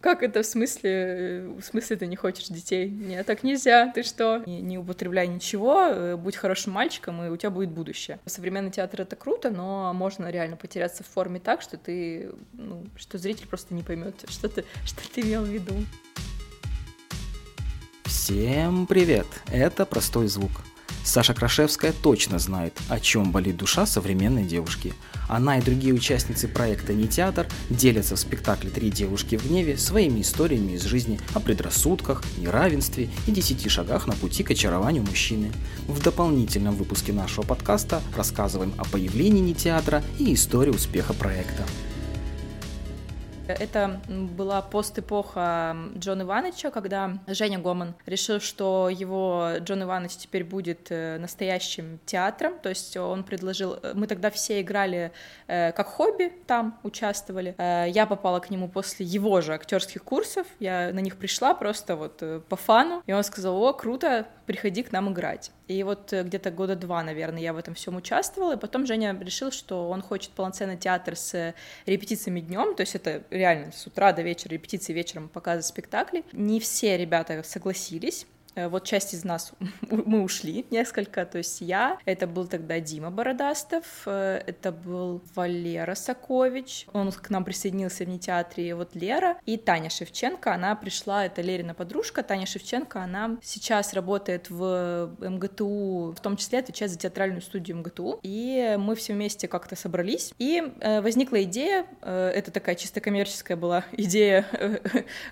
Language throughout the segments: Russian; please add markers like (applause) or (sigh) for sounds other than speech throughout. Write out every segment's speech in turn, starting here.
Как это в смысле? В смысле ты не хочешь детей? Нет, так нельзя. Ты что? Не, не употребляй ничего, э, будь хорошим мальчиком, и у тебя будет будущее. Современный театр — это круто, но можно реально потеряться в форме так, что ты, ну, что зритель просто не поймет, (laughs) что ты, что ты имел в виду. Всем привет! Это «Простой звук». Саша Крашевская точно знает, о чем болит душа современной девушки. Она и другие участницы проекта «Не театр» делятся в спектакле «Три девушки в гневе» своими историями из жизни о предрассудках, неравенстве и десяти шагах на пути к очарованию мужчины. В дополнительном выпуске нашего подкаста рассказываем о появлении «Не театра» и истории успеха проекта. Это была пост-эпоха Джона Ивановича, когда Женя Гоман решил, что его Джон Иванович теперь будет э, настоящим театром, то есть он предложил... Э, мы тогда все играли э, как хобби, там участвовали. Я попала к нему после его же актерских курсов, я на них пришла просто вот по фану, и он сказал, о, круто, приходи к нам играть. И вот где-то года два, наверное, я в этом всем участвовала, и потом Женя решил, что он хочет полноценный театр с репетициями днем, то есть это реально с утра до вечера репетиции, вечером показы спектаклей. Не все ребята согласились, Э, вот часть из нас (laughs) мы ушли несколько, то есть я, это был тогда Дима Бородастов, э, это был Валера Сакович, он к нам присоединился в нетеатре, вот Лера и Таня Шевченко, она пришла, это Лерина подружка, Таня Шевченко, она сейчас работает в МГТУ, в том числе отвечает за театральную студию МГТУ, и мы все вместе как-то собрались, и э, возникла идея, это такая чисто коммерческая была (laughs) идея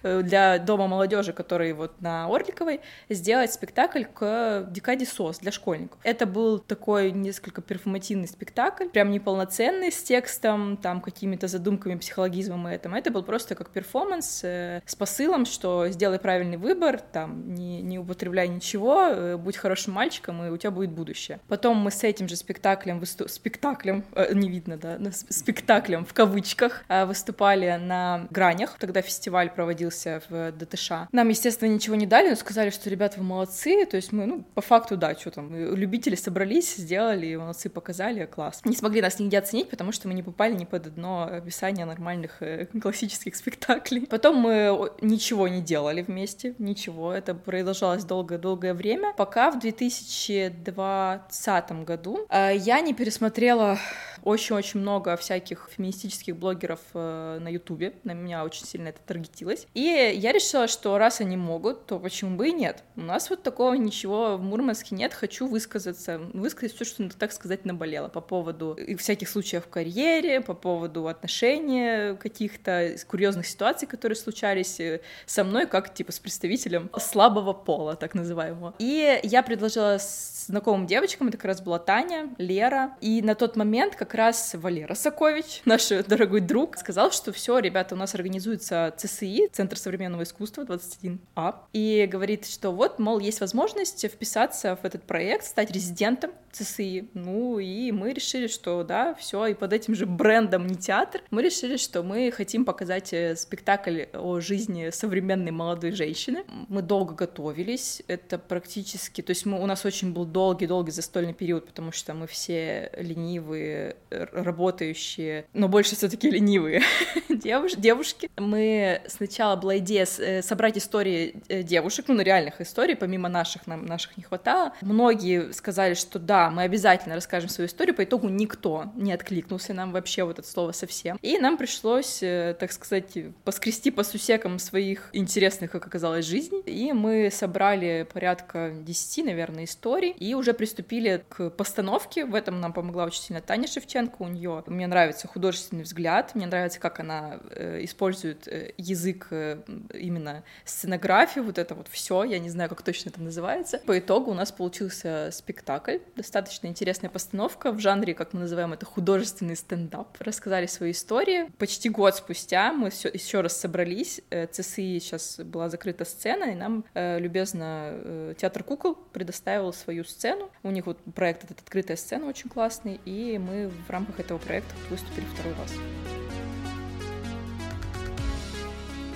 для Дома молодежи, который вот на Орликовой, сделать спектакль к декаде СОС для школьников. Это был такой несколько перформативный спектакль, прям неполноценный с текстом, там какими-то задумками, психологизмом и этим. Это был просто как перформанс э, с посылом, что сделай правильный выбор, там, не, не употребляй ничего, э, будь хорошим мальчиком, и у тебя будет будущее. Потом мы с этим же спектаклем, выступ... спектаклем, э, не видно, да, спектаклем в кавычках, э, выступали на гранях. Тогда фестиваль проводился в ДТШ. Нам, естественно, ничего не дали, но сказали, что ребята, вы молодцы, то есть мы, ну, по факту, да, что там, любители собрались, сделали, молодцы, показали, класс. Не смогли нас нигде оценить, потому что мы не попали ни под одно описание нормальных э, (laughs) классических спектаклей. Потом мы ничего не делали вместе, ничего, это продолжалось долгое-долгое время, пока в 2020 году э, я не пересмотрела очень-очень много всяких феминистических блогеров э, на Ютубе, на меня очень сильно это таргетилось. И я решила, что раз они могут, то почему бы и нет? У нас вот такого ничего в Мурманске нет, хочу высказаться, высказать все, что, так сказать, наболело по поводу всяких случаев в карьере, по поводу отношений каких-то курьезных ситуаций, которые случались э, со мной, как типа с представителем слабого пола, так называемого. И я предложила знакомым девочкам, это как раз была Таня, Лера, и на тот момент как раз Валера Сокович, наш дорогой друг, сказал, что все, ребята, у нас организуется ЦСИ, Центр современного искусства 21А, и говорит, что вот, мол, есть возможность вписаться в этот проект, стать резидентом ЦСИ. Ну и мы решили, что да, все, и под этим же брендом не театр, мы решили, что мы хотим показать э, спектакль о жизни современной молодой женщины. Мы долго готовились, это практически, то есть мы, у нас очень был долгий-долгий застольный период, потому что мы все ленивые, работающие, но больше все-таки ленивые (laughs) девуш девушки. Мы сначала была идея э, собрать истории э, девушек, ну, реальных историй, помимо наших, нам наших не хватало. Многие сказали, что да, мы обязательно расскажем свою историю, по итогу никто не откликнулся нам вообще вот это слово совсем. И нам пришлось, э, так сказать, поскрести по сусекам своих интересных, как оказалось, жизней. И мы собрали порядка 10, наверное, историй и уже приступили к постановке. В этом нам помогла очень сильно Таня Шевченко. У нее мне нравится художественный взгляд, мне нравится, как она э, использует э, язык именно сценографию, вот это вот все. Я не знаю, как точно это называется. По итогу у нас получился спектакль достаточно интересная постановка в жанре, как мы называем это, художественный стендап. Рассказали свои истории. Почти год спустя мы все, еще раз собрались. Э, ЦСИ сейчас была закрыта сцена, и нам э, любезно э, театр кукол предоставил свою сцену. У них вот проект этот «Открытая сцена» очень классный, и мы в рамках этого проекта выступили второй раз.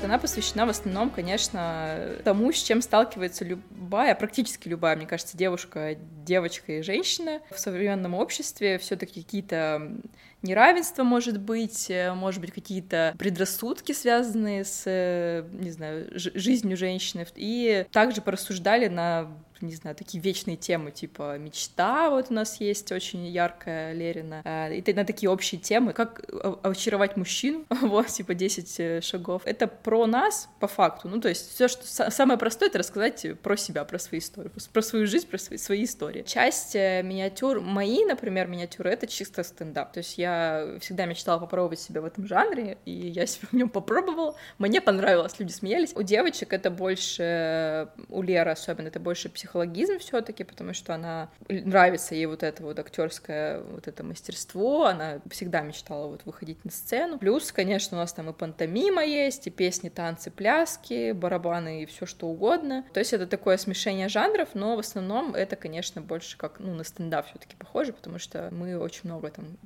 Она посвящена в основном, конечно, тому, с чем сталкивается любая, практически любая, мне кажется, девушка, девочка и женщина в современном обществе. Все-таки какие-то неравенство может быть, э, может быть, какие-то предрассудки, связанные с, э, не знаю, жизнью женщины. И также порассуждали на не знаю, такие вечные темы, типа мечта вот у нас есть очень яркая Лерина, э, и на такие общие темы, как очаровать мужчин, (laughs) вот, типа 10 э, шагов. Это про нас, по факту, ну, то есть все, что самое простое, это рассказать про себя, про свои истории, про свою жизнь, про свои, свои истории. Часть миниатюр, мои, например, миниатюры, это чисто стендап, то есть я всегда мечтала попробовать себя в этом жанре, и я себя в нем попробовала, мне понравилось, люди смеялись. У девочек это больше, у Леры особенно, это больше психологизм все-таки, потому что она нравится ей вот это вот актерское вот это мастерство, она всегда мечтала вот выходить на сцену. Плюс, конечно, у нас там и пантомима есть, и песни, танцы, пляски, барабаны и все что угодно. То есть это такое смешение жанров, но в основном это, конечно, больше как ну на стендап все-таки похоже, потому что мы очень много там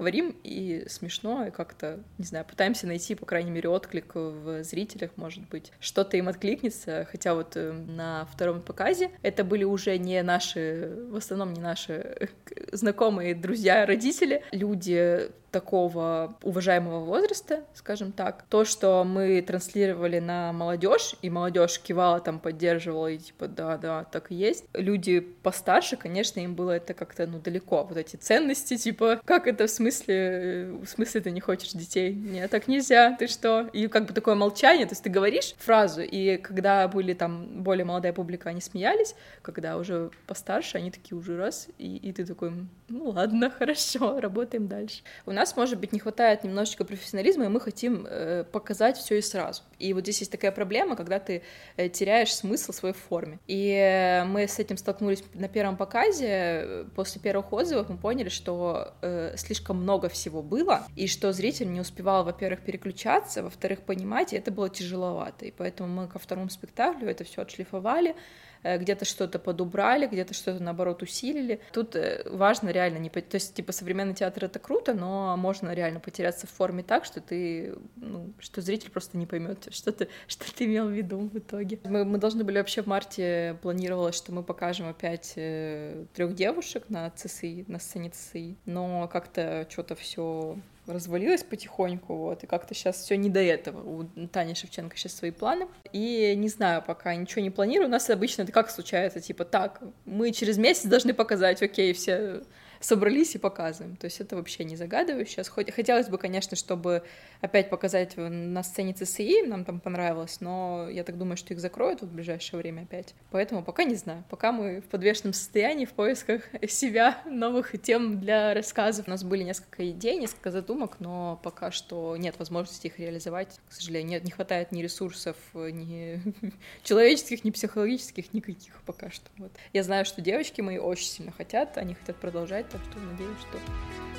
говорим и смешно и как-то не знаю пытаемся найти по крайней мере отклик в зрителях, может быть. Что-то им откликнется, хотя вот э, на втором показе это были уже не наши, в основном не наши знакомые, друзья, родители, люди такого уважаемого возраста, скажем так. То, что мы транслировали на молодежь, и молодежь кивала, там поддерживала, и типа, да, да, так и есть. Люди постарше, конечно, им было это как-то, ну, далеко. Вот эти ценности, типа, как это в смысле, в смысле ты не хочешь детей? Нет, так нельзя, ты что? И как бы такое молчание, то есть ты говоришь фразу, и когда были там более молодая публика, они смеялись, когда уже постарше, они такие уже раз, и, и ты такой, ну ладно, (laughs) хорошо, работаем дальше. У нас, может быть, не хватает немножечко профессионализма, и мы хотим э, показать все и сразу. И вот здесь есть такая проблема, когда ты э, теряешь смысл своей форме. И э, мы с этим столкнулись на первом показе. После первых отзывов мы поняли, что э, слишком много всего было, и что зритель не успевал, во-первых, переключаться, во-вторых, понимать, и это было тяжеловато. И поэтому мы ко второму спектаклю это все отшлифовали, Э, где-то что-то подубрали, где-то что-то, наоборот, усилили. Тут э, важно реально не... То есть, типа, современный театр — это круто, но можно реально потеряться в форме так, что ты... Ну, что зритель просто не поймет, что ты, (laughs) что ты имел в виду в итоге. Мы, мы должны были вообще в марте, планировалось, что мы покажем опять э, трех девушек на ЦСИ, на сцене ЦСИ, но как-то что-то все развалилась потихоньку, вот, и как-то сейчас все не до этого. У Тани Шевченко сейчас свои планы. И не знаю, пока ничего не планирую. У нас обычно это как случается, типа, так, мы через месяц должны показать, окей, все собрались и показываем. То есть это вообще не загадываю сейчас. Хотелось бы, конечно, чтобы опять показать на сцене ЦСИ, нам там понравилось, но я так думаю, что их закроют в ближайшее время опять. Поэтому пока не знаю. Пока мы в подвешенном состоянии, в поисках (laughs) себя, новых тем для рассказов. У нас были несколько идей, несколько задумок, но пока что нет возможности их реализовать. К сожалению, нет, не хватает ни ресурсов, ни (laughs) человеческих, ни психологических, никаких пока что. Вот. Я знаю, что девочки мои очень сильно хотят, они хотят продолжать, так что надеюсь, что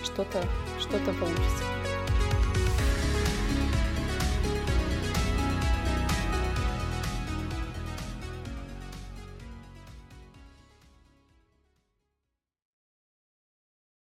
что-то что-то получится.